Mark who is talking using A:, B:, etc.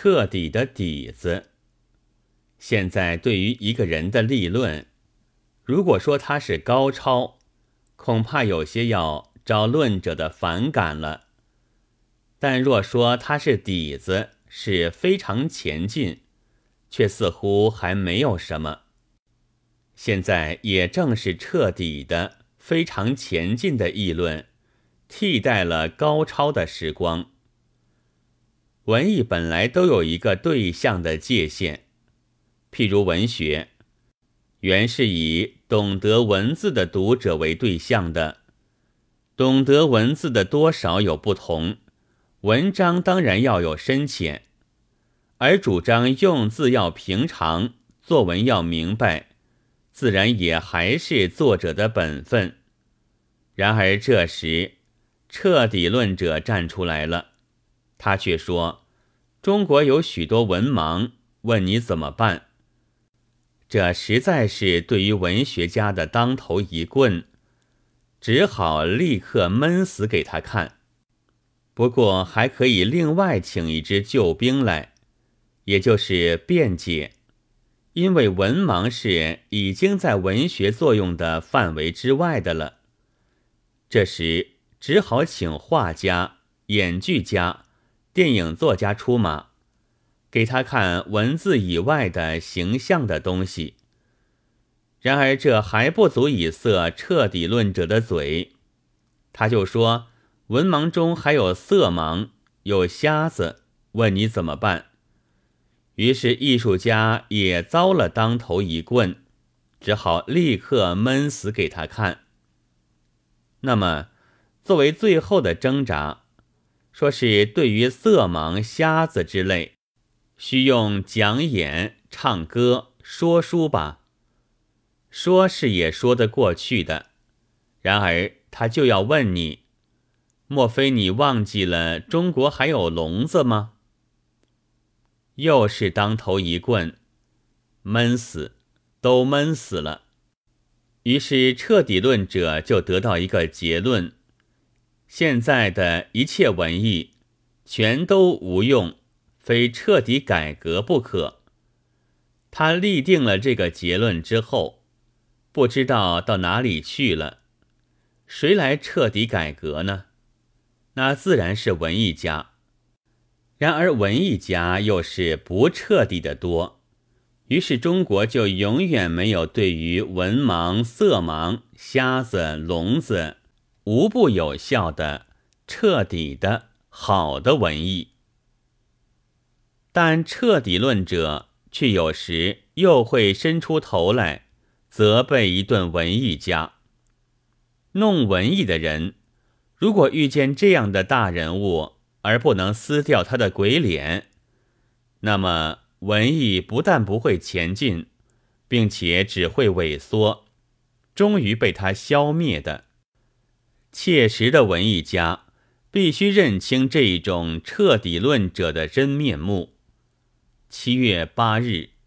A: 彻底的底子。现在对于一个人的立论，如果说他是高超，恐怕有些要招论者的反感了；但若说他是底子，是非常前进，却似乎还没有什么。现在也正是彻底的、非常前进的议论，替代了高超的时光。文艺本来都有一个对象的界限。譬如文学，原是以懂得文字的读者为对象的，懂得文字的多少有不同，文章当然要有深浅，而主张用字要平常，作文要明白，自然也还是作者的本分。然而这时，彻底论者站出来了，他却说：“中国有许多文盲，问你怎么办？”这实在是对于文学家的当头一棍，只好立刻闷死给他看。不过还可以另外请一支救兵来，也就是辩解，因为文盲是已经在文学作用的范围之外的了。这时只好请画家、演剧家、电影作家出马。给他看文字以外的形象的东西。然而这还不足以塞彻底论者的嘴，他就说：“文盲中还有色盲，有瞎子，问你怎么办？”于是艺术家也遭了当头一棍，只好立刻闷死给他看。那么，作为最后的挣扎，说是对于色盲、瞎子之类。需用讲演、唱歌、说书吧，说是也说得过去的。然而他就要问你：莫非你忘记了中国还有聋子吗？又是当头一棍，闷死，都闷死了。于是彻底论者就得到一个结论：现在的一切文艺，全都无用。非彻底改革不可。他立定了这个结论之后，不知道到哪里去了。谁来彻底改革呢？那自然是文艺家。然而文艺家又是不彻底的多，于是中国就永远没有对于文盲、色盲、瞎子、聋子无不有效的、彻底的好的文艺。但彻底论者却有时又会伸出头来责备一顿文艺家。弄文艺的人，如果遇见这样的大人物而不能撕掉他的鬼脸，那么文艺不但不会前进，并且只会萎缩，终于被他消灭的。切实的文艺家必须认清这一种彻底论者的真面目。七月八日。